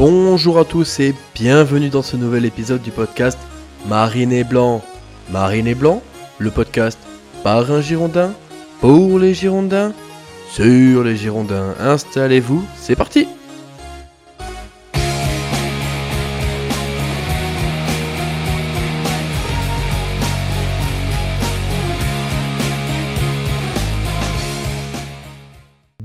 Bonjour à tous et bienvenue dans ce nouvel épisode du podcast Marine et Blanc. Marine et Blanc, le podcast par un Girondin, pour les Girondins, sur les Girondins. Installez-vous, c'est parti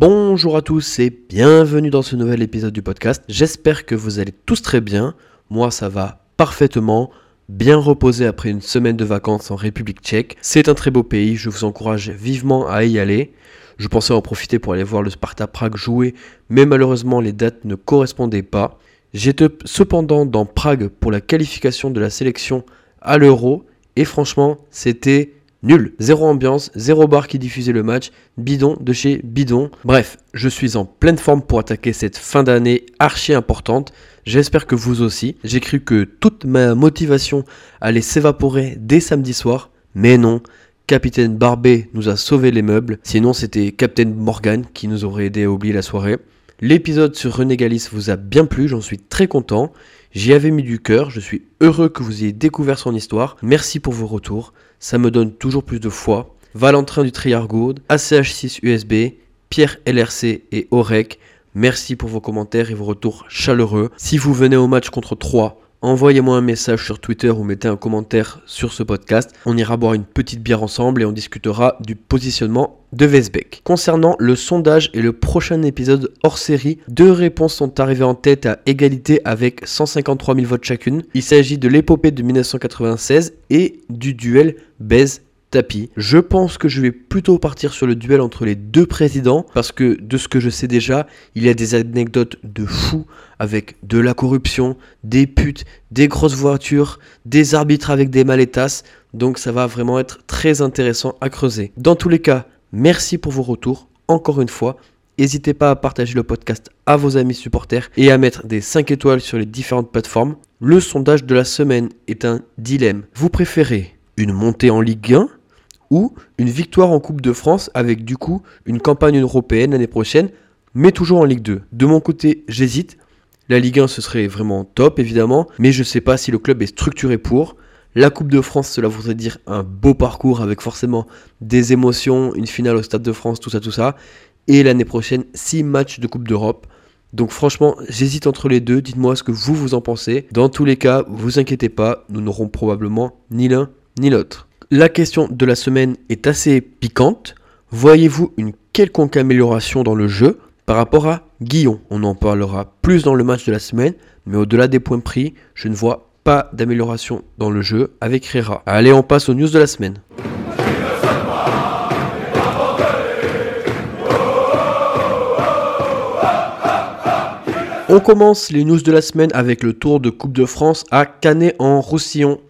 Bonjour à tous et bienvenue dans ce nouvel épisode du podcast. J'espère que vous allez tous très bien. Moi ça va parfaitement. Bien reposé après une semaine de vacances en République tchèque. C'est un très beau pays, je vous encourage vivement à y aller. Je pensais en profiter pour aller voir le Sparta Prague jouer, mais malheureusement les dates ne correspondaient pas. J'étais cependant dans Prague pour la qualification de la sélection à l'Euro et franchement c'était Nul. Zéro ambiance, zéro bar qui diffusait le match, bidon de chez bidon. Bref, je suis en pleine forme pour attaquer cette fin d'année archi importante. J'espère que vous aussi. J'ai cru que toute ma motivation allait s'évaporer dès samedi soir, mais non. Capitaine Barbet nous a sauvé les meubles, sinon c'était Captain Morgan qui nous aurait aidé à oublier la soirée. L'épisode sur René Galis vous a bien plu, j'en suis très content. J'y avais mis du cœur, je suis heureux que vous ayez découvert son histoire. Merci pour vos retours, ça me donne toujours plus de foi. Valentin du Triargoud, ACH6 USB, Pierre LRC et Orec, merci pour vos commentaires et vos retours chaleureux. Si vous venez au match contre 3, envoyez-moi un message sur Twitter ou mettez un commentaire sur ce podcast. On ira boire une petite bière ensemble et on discutera du positionnement de Vesbeck. Concernant le sondage et le prochain épisode hors série, deux réponses sont arrivées en tête à égalité avec 153 000 votes chacune. Il s'agit de l'épopée de 1996 et du duel Bez Je pense que je vais plutôt partir sur le duel entre les deux présidents parce que de ce que je sais déjà, il y a des anecdotes de fou avec de la corruption, des putes, des grosses voitures, des arbitres avec des maletas. Donc ça va vraiment être très intéressant à creuser. Dans tous les cas, merci pour vos retours. Encore une fois, N'hésitez pas à partager le podcast à vos amis supporters et à mettre des 5 étoiles sur les différentes plateformes. Le sondage de la semaine est un dilemme. Vous préférez une montée en Ligue 1 ou une victoire en Coupe de France avec du coup une campagne européenne l'année prochaine, mais toujours en Ligue 2. De mon côté, j'hésite. La Ligue 1, ce serait vraiment top, évidemment, mais je ne sais pas si le club est structuré pour. La Coupe de France, cela voudrait dire un beau parcours avec forcément des émotions, une finale au Stade de France, tout ça, tout ça. Et l'année prochaine, 6 matchs de Coupe d'Europe. Donc franchement, j'hésite entre les deux. Dites-moi ce que vous vous en pensez. Dans tous les cas, vous inquiétez pas, nous n'aurons probablement ni l'un ni l'autre. La question de la semaine est assez piquante. Voyez-vous une quelconque amélioration dans le jeu par rapport à Guillon On en parlera plus dans le match de la semaine, mais au-delà des points pris, je ne vois pas d'amélioration dans le jeu avec Rera. Allez, on passe aux news de la semaine. On commence les news de la semaine avec le tour de Coupe de France à Canet en Roussillon.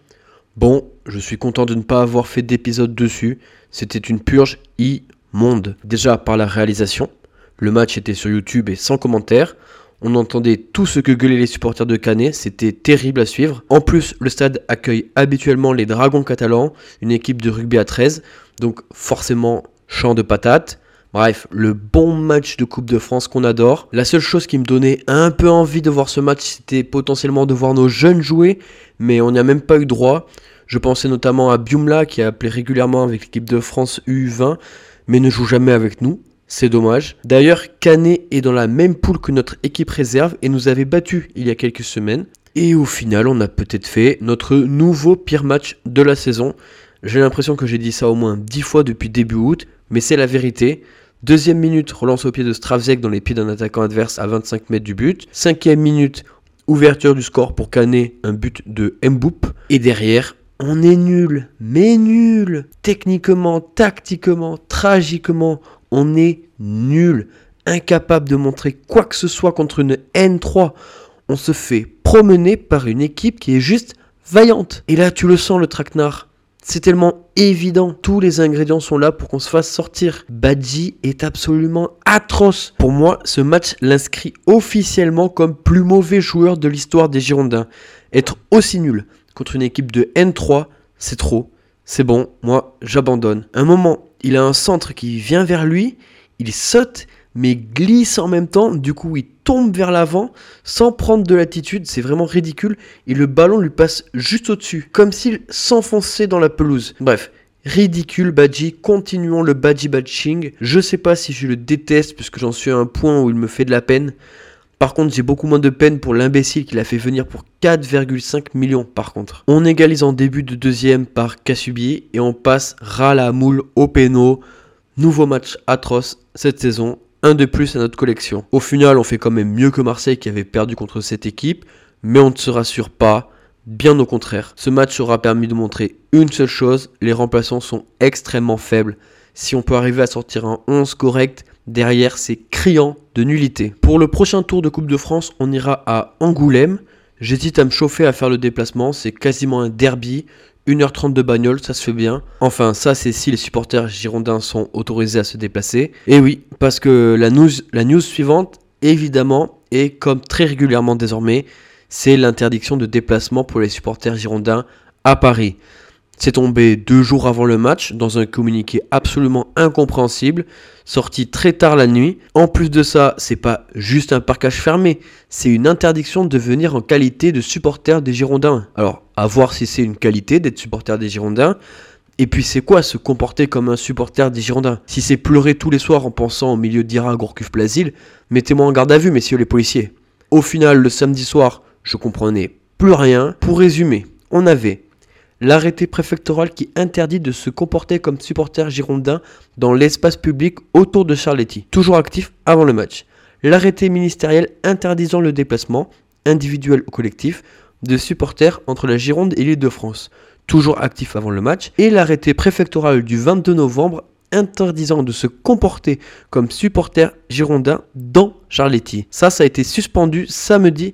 Bon, je suis content de ne pas avoir fait d'épisode dessus. C'était une purge immonde. Déjà par la réalisation. Le match était sur YouTube et sans commentaire. On entendait tout ce que gueulaient les supporters de Canet, c'était terrible à suivre. En plus, le stade accueille habituellement les Dragons catalans, une équipe de rugby à 13, donc forcément champ de patates. Bref, le bon match de Coupe de France qu'on adore. La seule chose qui me donnait un peu envie de voir ce match, c'était potentiellement de voir nos jeunes jouer, mais on n'y a même pas eu droit. Je pensais notamment à Biumla qui a appelé régulièrement avec l'équipe de France U20, mais ne joue jamais avec nous. C'est dommage. D'ailleurs, Canet est dans la même poule que notre équipe réserve et nous avait battu il y a quelques semaines. Et au final, on a peut-être fait notre nouveau pire match de la saison. J'ai l'impression que j'ai dit ça au moins 10 fois depuis début août, mais c'est la vérité. Deuxième minute, relance au pied de Stravzek dans les pieds d'un attaquant adverse à 25 mètres du but. Cinquième minute, ouverture du score pour Canet, un but de Mboup. Et derrière, on est nul, mais nul. Techniquement, tactiquement, tragiquement, on est nul. Incapable de montrer quoi que ce soit contre une N3. On se fait promener par une équipe qui est juste vaillante. Et là, tu le sens, le traquenard. C'est tellement évident. Tous les ingrédients sont là pour qu'on se fasse sortir. Badji est absolument atroce. Pour moi, ce match l'inscrit officiellement comme plus mauvais joueur de l'histoire des Girondins. Être aussi nul contre une équipe de N3, c'est trop. C'est bon, moi j'abandonne. Un moment, il a un centre qui vient vers lui, il saute, mais glisse en même temps. Du coup, il tombe vers l'avant sans prendre de l'attitude. C'est vraiment ridicule. Et le ballon lui passe juste au-dessus, comme s'il s'enfonçait dans la pelouse. Bref. Ridicule Badji, continuons le Badji Badging. Je sais pas si je le déteste puisque j'en suis à un point où il me fait de la peine. Par contre, j'ai beaucoup moins de peine pour l'imbécile qui l'a fait venir pour 4,5 millions par contre. On égalise en début de deuxième par Kassubi et on passe ras la moule au péno. Nouveau match atroce cette saison, un de plus à notre collection. Au final, on fait quand même mieux que Marseille qui avait perdu contre cette équipe, mais on ne se rassure pas. Bien au contraire, ce match aura permis de montrer une seule chose, les remplaçants sont extrêmement faibles. Si on peut arriver à sortir un 11 correct, derrière c'est criant de nullité. Pour le prochain tour de Coupe de France, on ira à Angoulême. J'hésite à me chauffer à faire le déplacement, c'est quasiment un derby. 1h30 de bagnole, ça se fait bien. Enfin, ça c'est si les supporters girondins sont autorisés à se déplacer. Et oui, parce que la news, la news suivante, évidemment, et comme très régulièrement désormais, c'est l'interdiction de déplacement pour les supporters girondins à Paris. C'est tombé deux jours avant le match dans un communiqué absolument incompréhensible, sorti très tard la nuit. En plus de ça, c'est pas juste un parcage fermé, c'est une interdiction de venir en qualité de supporter des Girondins. Alors, à voir si c'est une qualité d'être supporter des Girondins. Et puis c'est quoi se comporter comme un supporter des Girondins? Si c'est pleurer tous les soirs en pensant au milieu d'Ira Gourcuff Plasil, mettez-moi en garde à vue, messieurs les policiers. Au final, le samedi soir, je comprenais plus rien. Pour résumer, on avait l'arrêté préfectoral qui interdit de se comporter comme supporter girondin dans l'espace public autour de Charletti, toujours actif avant le match. L'arrêté ministériel interdisant le déplacement, individuel ou collectif, de supporters entre la Gironde et l'île de France, toujours actif avant le match. Et l'arrêté préfectoral du 22 novembre interdisant de se comporter comme supporter girondin dans Charletti. Ça, ça a été suspendu samedi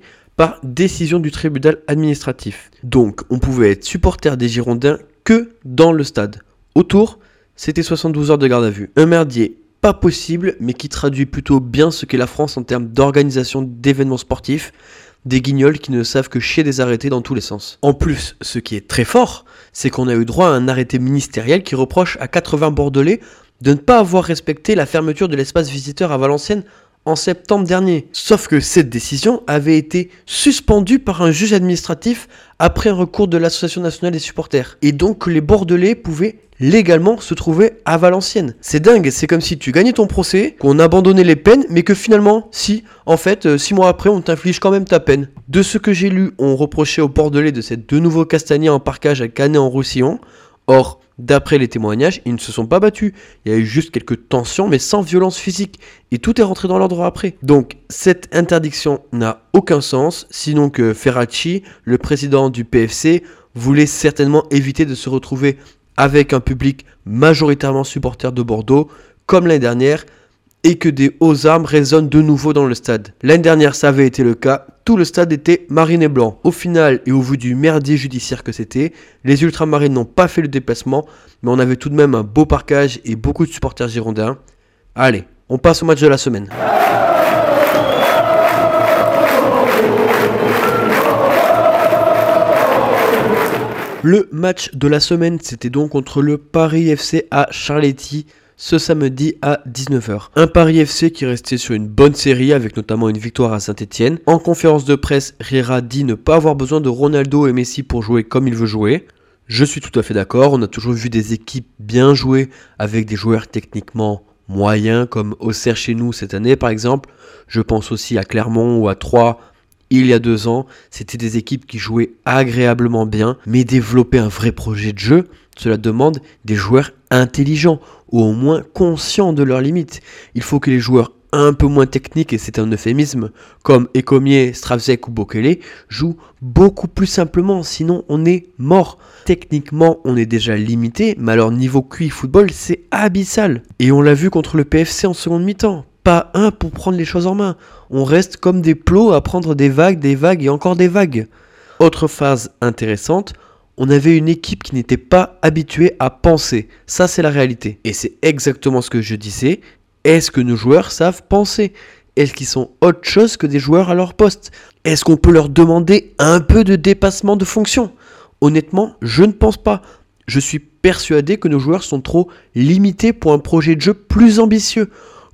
décision du tribunal administratif. Donc, on pouvait être supporter des Girondins que dans le stade. Autour, c'était 72 heures de garde à vue. Un merdier pas possible, mais qui traduit plutôt bien ce qu'est la France en termes d'organisation d'événements sportifs, des guignols qui ne savent que chier des arrêtés dans tous les sens. En plus, ce qui est très fort, c'est qu'on a eu droit à un arrêté ministériel qui reproche à 80 Bordelais de ne pas avoir respecté la fermeture de l'espace visiteur à Valenciennes en septembre dernier. Sauf que cette décision avait été suspendue par un juge administratif après un recours de l'Association nationale des supporters. Et donc les Bordelais pouvaient légalement se trouver à Valenciennes. C'est dingue, c'est comme si tu gagnais ton procès, qu'on abandonnait les peines, mais que finalement, si, en fait, euh, six mois après, on t'inflige quand même ta peine. De ce que j'ai lu, on reprochait aux Bordelais de cette de nouveau Castagnier en parcage à Canet en Roussillon. Or, D'après les témoignages, ils ne se sont pas battus. Il y a eu juste quelques tensions, mais sans violence physique. Et tout est rentré dans l'ordre après. Donc, cette interdiction n'a aucun sens, sinon que Ferracci, le président du PFC, voulait certainement éviter de se retrouver avec un public majoritairement supporter de Bordeaux, comme l'année dernière, et que des hauts armes résonnent de nouveau dans le stade. L'année dernière, ça avait été le cas, tout le stade était marine et blanc. Au final, et au vu du merdier judiciaire que c'était, les ultramarines n'ont pas fait le déplacement, mais on avait tout de même un beau parcage et beaucoup de supporters girondins. Allez, on passe au match de la semaine. Le match de la semaine, c'était donc contre le Paris FC à Charletti ce samedi à 19h. Un Paris FC qui restait sur une bonne série avec notamment une victoire à Saint-Etienne. En conférence de presse, Riera dit ne pas avoir besoin de Ronaldo et Messi pour jouer comme il veut jouer. Je suis tout à fait d'accord, on a toujours vu des équipes bien jouer avec des joueurs techniquement moyens comme Auxerre chez nous cette année par exemple. Je pense aussi à Clermont ou à Troyes il y a deux ans, c'était des équipes qui jouaient agréablement bien, mais développer un vrai projet de jeu, cela demande des joueurs intelligents ou au moins conscients de leurs limites. Il faut que les joueurs un peu moins techniques, et c'est un euphémisme, comme Ecomier, Stravzek ou Bokele, jouent beaucoup plus simplement, sinon on est mort. Techniquement, on est déjà limité, mais alors niveau QI football, c'est abyssal. Et on l'a vu contre le PFC en seconde mi-temps. Pas un pour prendre les choses en main. On reste comme des plots à prendre des vagues, des vagues et encore des vagues. Autre phase intéressante, on avait une équipe qui n'était pas habituée à penser. Ça, c'est la réalité. Et c'est exactement ce que je disais. Est-ce que nos joueurs savent penser? Est-ce qu'ils sont autre chose que des joueurs à leur poste? Est-ce qu'on peut leur demander un peu de dépassement de fonction? Honnêtement, je ne pense pas. Je suis persuadé que nos joueurs sont trop limités pour un projet de jeu plus ambitieux.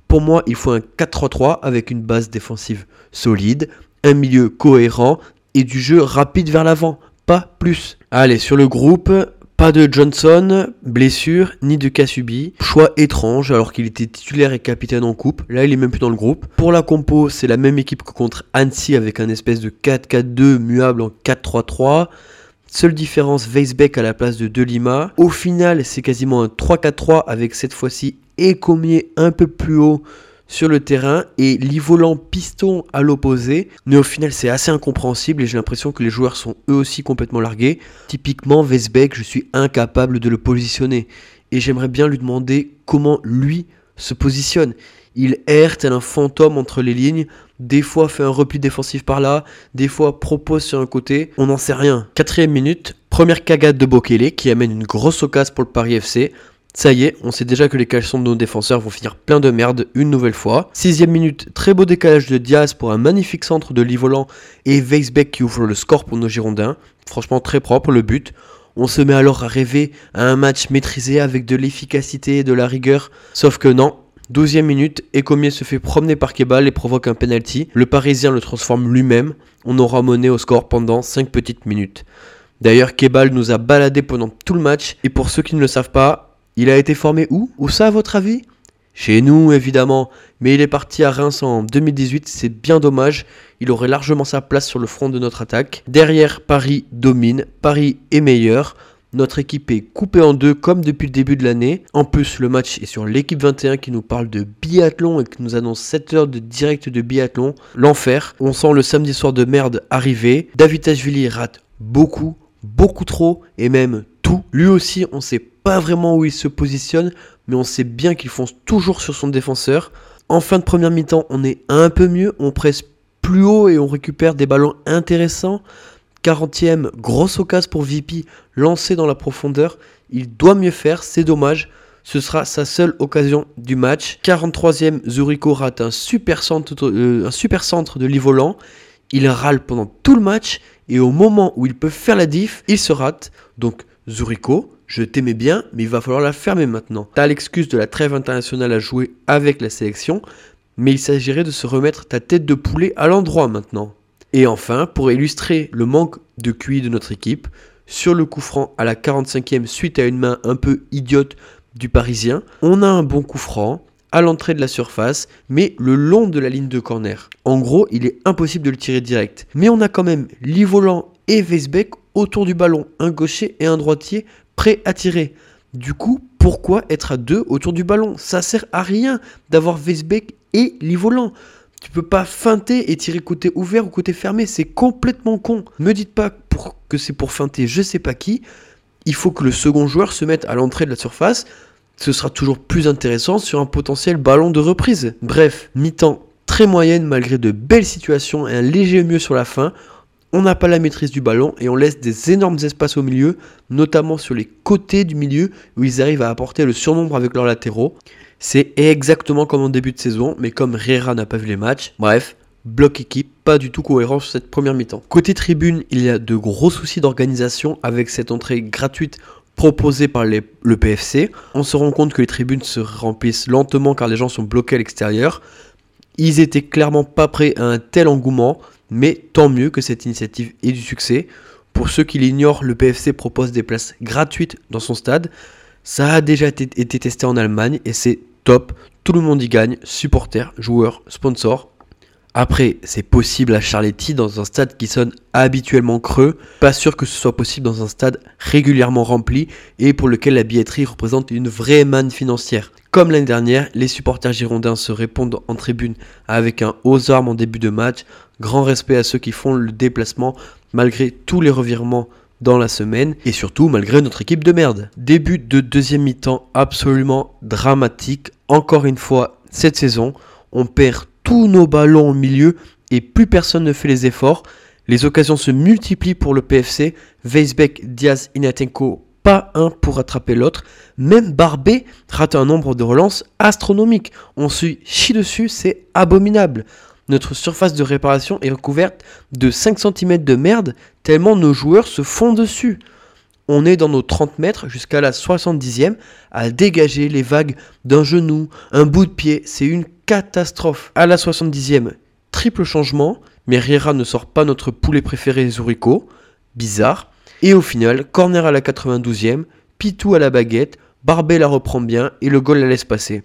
Pour moi, il faut un 4-3-3 avec une base défensive solide, un milieu cohérent et du jeu rapide vers l'avant. Pas plus. Allez, sur le groupe, pas de Johnson, blessure, ni de cas subi. Choix étrange alors qu'il était titulaire et capitaine en coupe. Là, il est même plus dans le groupe. Pour la compo, c'est la même équipe que contre Annecy avec un espèce de 4-4-2 muable en 4-3-3. Seule différence, Weisbeck à la place de Delima. Au final, c'est quasiment un 3-4-3 avec cette fois-ci Ecomier un peu plus haut sur le terrain et Livolant piston à l'opposé. Mais au final, c'est assez incompréhensible et j'ai l'impression que les joueurs sont eux aussi complètement largués. Typiquement, Vesbeck, je suis incapable de le positionner. Et j'aimerais bien lui demander comment lui se positionne. Il erre tel un fantôme entre les lignes, des fois fait un repli défensif par là, des fois propose sur un côté, on n'en sait rien. Quatrième minute, première cagade de Bokele qui amène une grosse occasion pour le Paris FC. Ça y est, on sait déjà que les caleçons de nos défenseurs vont finir plein de merde une nouvelle fois. Sixième minute, très beau décalage de Diaz pour un magnifique centre de Livolant et Weisbeck qui ouvre le score pour nos Girondins. Franchement très propre le but. On se met alors à rêver à un match maîtrisé avec de l'efficacité et de la rigueur. Sauf que non, 12 minute, Ecomier se fait promener par Kebal et provoque un penalty. Le Parisien le transforme lui-même. On aura mené au score pendant 5 petites minutes. D'ailleurs, Kebal nous a baladé pendant tout le match. Et pour ceux qui ne le savent pas, il a été formé où Où ça, à votre avis? Chez nous, évidemment. Mais il est parti à Reims en 2018, c'est bien dommage. Il aurait largement sa place sur le front de notre attaque. Derrière, Paris domine. Paris est meilleur. Notre équipe est coupée en deux comme depuis le début de l'année. En plus, le match est sur l'équipe 21 qui nous parle de biathlon et qui nous annonce 7 heures de direct de biathlon. L'enfer. On sent le samedi soir de merde arriver. David Ashvili rate beaucoup, beaucoup trop et même Lui aussi, on sait pas vraiment où il se positionne, mais on sait bien qu'il fonce toujours sur son défenseur. En fin de première mi-temps, on est un peu mieux, on presse plus haut et on récupère des ballons intéressants. 40e, grosse occasion pour VP, lancé dans la profondeur. Il doit mieux faire, c'est dommage. Ce sera sa seule occasion du match. 43e, Zurico rate un super centre, euh, un super de Livolant. Il râle pendant tout le match et au moment où il peut faire la diff, il se rate. Donc Zurico, je t'aimais bien, mais il va falloir la fermer maintenant. T'as l'excuse de la trêve internationale à jouer avec la sélection, mais il s'agirait de se remettre ta tête de poulet à l'endroit maintenant. Et enfin, pour illustrer le manque de QI de notre équipe, sur le coup franc à la 45e suite à une main un peu idiote du Parisien, on a un bon coup franc à l'entrée de la surface, mais le long de la ligne de corner. En gros, il est impossible de le tirer direct. Mais on a quand même Livolant et Weisbeck autour du ballon, un gaucher et un droitier prêt à tirer. Du coup, pourquoi être à deux autour du ballon? Ça sert à rien d'avoir Weisbeck et Livolant. Tu peux pas feinter et tirer côté ouvert ou côté fermé, c'est complètement con. Me dites pas pour, que c'est pour feinter je sais pas qui. Il faut que le second joueur se mette à l'entrée de la surface. Ce sera toujours plus intéressant sur un potentiel ballon de reprise. Bref, mi-temps très moyenne malgré de belles situations et un léger mieux sur la fin on n'a pas la maîtrise du ballon et on laisse des énormes espaces au milieu, notamment sur les côtés du milieu où ils arrivent à apporter le surnombre avec leurs latéraux. C'est exactement comme en début de saison, mais comme Riera n'a pas vu les matchs, bref, bloc équipe, pas du tout cohérent sur cette première mi-temps. Côté tribune, il y a de gros soucis d'organisation avec cette entrée gratuite proposée par le PFC. On se rend compte que les tribunes se remplissent lentement car les gens sont bloqués à l'extérieur. Ils étaient clairement pas prêts à un tel engouement. Mais tant mieux que cette initiative ait du succès. Pour ceux qui l'ignorent, le PFC propose des places gratuites dans son stade. Ça a déjà été, testé en Allemagne et c'est top. Tout le monde y gagne, supporters, joueurs, sponsors. Après, c'est possible à Charletti dans un stade qui sonne habituellement creux. Pas sûr que ce soit possible dans un stade régulièrement rempli et pour lequel la billetterie représente une vraie manne financière. Comme l'année dernière, les supporters girondins se répondent en tribune avec un haut armes en début de match. Grand respect à ceux qui font le déplacement malgré tous les revirements dans la semaine et surtout malgré notre équipe de merde. Début de deuxième mi-temps absolument dramatique. Encore une fois, cette saison, on perd tous nos ballons au milieu et plus personne ne fait les efforts. Les occasions se multiplient pour le PFC. Weisbeck, Diaz, Inatenko, un pour attraper l'autre. Même Barbé rate un nombre de relances astronomiques. On se chie dessus, c'est abominable. Notre surface de réparation est recouverte de 5 cm de merde tellement nos joueurs se font dessus. On est dans nos 30 mètres jusqu'à la 70e à dégager les vagues d'un genou, un bout de pied. C'est une catastrophe. À la 70e, triple changement, mais Riera ne sort pas notre poulet préféré Zurico. Bizarre. Et au final, corner à la 92e, Pitou à la baguette, Barbet la reprend bien et le goal la laisse passer.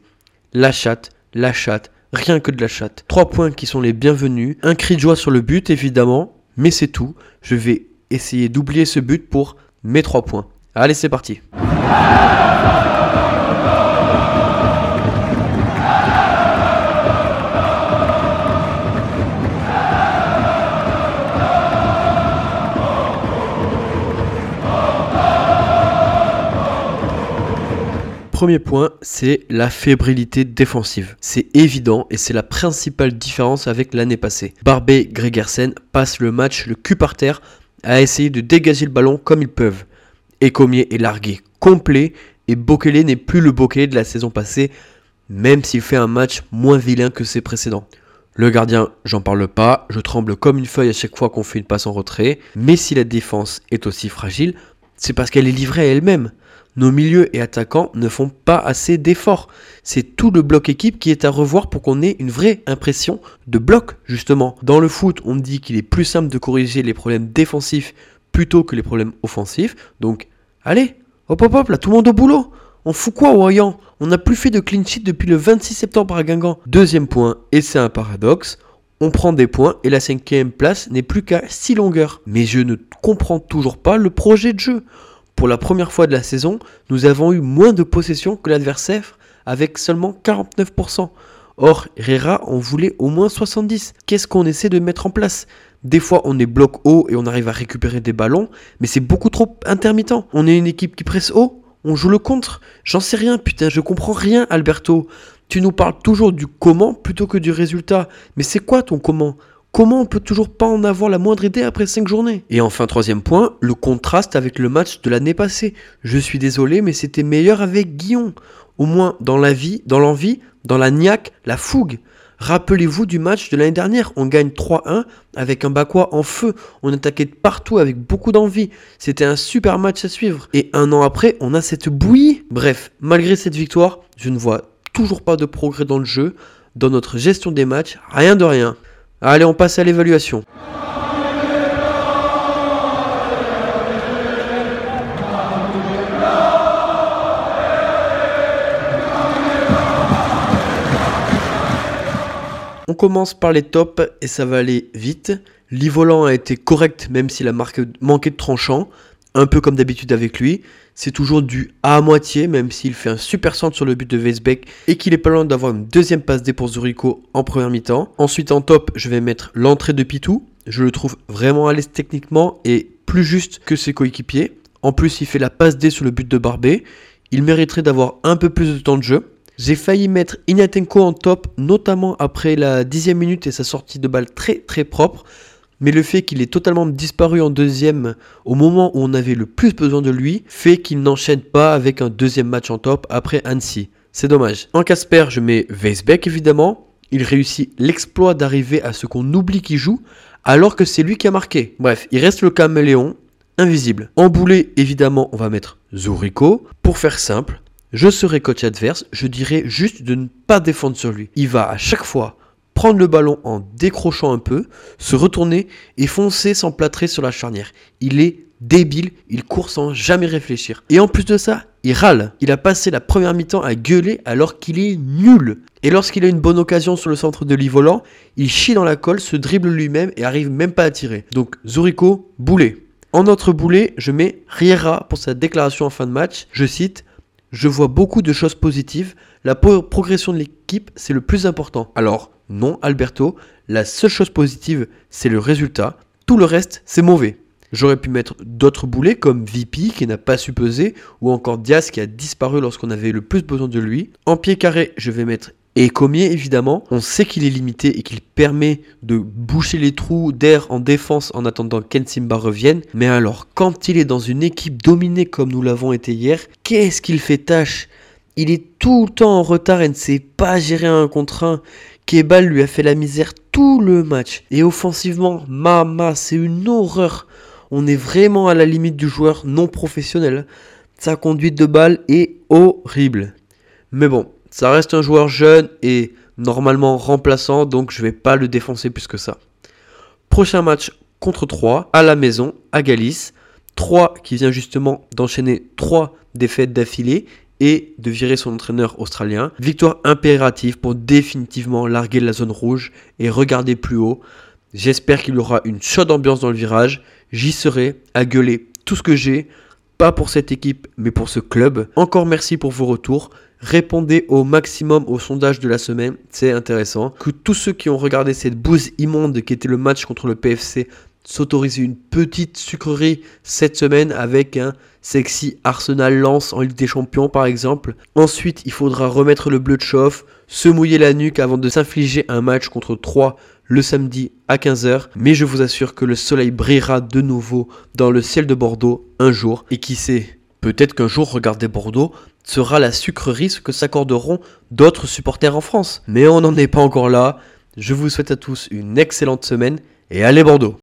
La chatte, la chatte, rien que de la chatte. Trois points qui sont les bienvenus, un cri de joie sur le but évidemment, mais c'est tout. Je vais essayer d'oublier ce but pour mes trois points. Allez, c'est parti. Premier point, c'est la fébrilité défensive. C'est évident et c'est la principale différence avec l'année passée. Barbet Gregersen passe le match le cul par terre à essayer de dégager le ballon comme ils peuvent. Ecomier est largué complet et Bokele n'est plus le Bokele de la saison passée, même s'il fait un match moins vilain que ses précédents. Le gardien, j'en parle pas, je tremble comme une feuille à chaque fois qu'on fait une passe en retrait, mais si la défense est aussi fragile, c'est parce qu'elle est livrée à elle-même. Nos milieux et attaquants ne font pas assez d'efforts. C'est tout le bloc équipe qui est à revoir pour qu'on ait une vraie impression de bloc, justement. Dans le foot, on dit qu'il est plus simple de corriger les problèmes défensifs plutôt que les problèmes offensifs. Donc, allez, hop hop hop, là, tout le monde au boulot. On fout quoi au On n'a plus fait de clean sheet depuis le 26 septembre à Guingamp. Deuxième point, et c'est un paradoxe, on prend des points et la cinquième place n'est plus qu'à 6 longueurs. Mais je ne comprends toujours pas le projet de jeu. Pour la première fois de la saison, nous avons eu moins de possession que l'adversaire avec seulement 49%. Or, Herrera en voulait au moins 70. Qu'est-ce qu'on essaie de mettre en place? Des fois, on est bloc haut et on arrive à récupérer des ballons, mais c'est beaucoup trop intermittent. On est une équipe qui presse haut, on joue le contre. J'en sais rien, putain, je comprends rien, Alberto. Tu nous parles toujours du comment plutôt que du résultat. Mais c'est quoi ton comment? Comment on peut toujours pas en avoir la moindre idée après 5 journées? Et enfin, troisième point, le contraste avec le match de l'année passée. Je suis désolé, mais c'était meilleur avec Guillon. Au moins dans la vie, dans l'envie, dans la niaque, la fougue. Rappelez-vous du match de l'année dernière, on gagne 3-1 avec un Bakois en feu, on attaquait de partout avec beaucoup d'envie, c'était un super match à suivre. Et un an après, on a cette bouillie. Bref, malgré cette victoire, je ne vois toujours pas de progrès dans le jeu, dans notre gestion des matchs, rien de rien. Allez, on passe à l'évaluation. On commence par les tops et ça va aller vite. L'Ivolant a été correct même s'il a manqué de tranchant un peu comme d'habitude avec lui. C'est toujours du à moitié, même s'il fait un super centre sur le but de Weisbeck et qu'il est pas loin d'avoir une deuxième passe D pour Zurico en première mi-temps. Ensuite, en top, je vais mettre l'entrée de Pitou. Je le trouve vraiment à l'aise techniquement et plus juste que ses coéquipiers. En plus, il fait la passe D sur le but de Barbet. Il mériterait d'avoir un peu plus de temps de jeu. J'ai failli mettre Ignatenko en top, notamment après la dixième minute et sa sortie de balle très très propre mais le fait qu'il ait totalement disparu en deuxième au moment où on avait le plus besoin de lui fait qu'il n'enchaîne pas avec un deuxième match en top après Annecy. C'est dommage. En Casper, je mets Weisbeck évidemment. Il réussit l'exploit d'arriver à ce qu'on oublie qu'il joue alors que c'est lui qui a marqué. Bref, il reste le caméléon, invisible. En boulet, évidemment, on va mettre Zurico. Pour faire simple, je serai coach adverse, je dirais juste de ne pas défendre sur lui. Il va à chaque fois prendre le ballon en décrochant un peu, se retourner et foncer sans plâtrer sur la charnière. Il est débile, il court sans jamais réfléchir. Et en plus de ça, il râle. Il a passé la première mi-temps à gueuler alors qu'il est nul. Et lorsqu'il a une bonne occasion sur le centre de volant, il chie dans la colle, se dribble lui-même et arrive même pas à tirer. Donc Zurico, boulet. En notre boulet, je mets Riera pour sa déclaration en fin de match. Je cite Je vois beaucoup de choses positives. La progression de l'équipe, c'est le plus important. Alors, non, Alberto, la seule chose positive, c'est le résultat. Tout le reste, c'est mauvais. J'aurais pu mettre d'autres boulets comme VP qui n'a pas su peser ou encore Diaz qui a disparu lorsqu'on avait le plus besoin de lui. En pied carré, je vais mettre Ecomier évidemment. On sait qu'il est limité et qu'il permet de boucher les trous d'air en défense en attendant qu'Ensimba revienne. Mais alors, quand il est dans une équipe dominée comme nous l'avons été hier, qu'est-ce qu'il fait tâche? Il est tout le temps en retard et ne sait pas gérer un contre un. Kebal lui a fait la misère tout le match. Et offensivement, mama, c'est une horreur. On est vraiment à la limite du joueur non professionnel. Sa conduite de balle est horrible. Mais bon, ça reste un joueur jeune et normalement remplaçant, donc je vais pas le défoncer plus que ça. Prochain match contre 3 à la maison, à Galice. 3 qui vient justement d'enchaîner 3 défaites d'affilée et de virer son entraîneur australien. Victoire impérative pour définitivement larguer la zone rouge et regarder plus haut. J'espère qu'il y aura une chaude ambiance dans le virage. J'y serai à gueuler tout ce que j'ai, pas pour cette équipe, mais pour ce club. Encore merci pour vos retours. Répondez au maximum au sondage de la semaine, c'est intéressant. Que tous ceux qui ont regardé cette bouse immonde qui était le match contre le PFC s'autoriser une petite sucrerie cette semaine avec un sexy Arsenal lance en Ligue des Champions par exemple. Ensuite, il faudra remettre le bleu de chauffe, se mouiller la nuque avant de s'infliger un match contre 3 le samedi à 15h. Mais je vous assure que le soleil brillera de nouveau dans le ciel de Bordeaux un jour. Et qui sait, peut-être qu'un jour regarder Bordeaux sera la sucrerie que s'accorderont d'autres supporters en France. Mais on n'en est pas encore là. Je vous souhaite à tous une excellente semaine et allez Bordeaux.